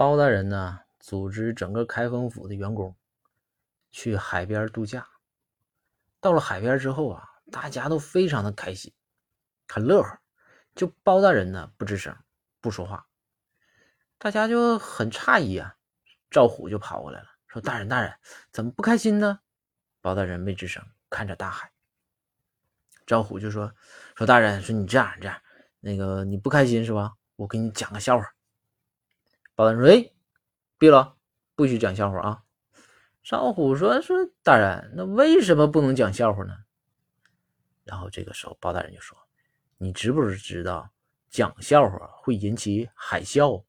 包大人呢，组织整个开封府的员工去海边度假。到了海边之后啊，大家都非常的开心，很乐呵。就包大人呢，不吱声，不说话。大家就很诧异啊。赵虎就跑过来了，说：“大人，大人，怎么不开心呢？”包大人没吱声，看着大海。赵虎就说：“说大人，说你这样这样，那个你不开心是吧？我给你讲个笑话。”包大人说：“哎，闭了，不许讲笑话啊！”赵虎说：“说大人，那为什么不能讲笑话呢？”然后这个时候，包大人就说：“你知不知道讲笑话会引起海啸？”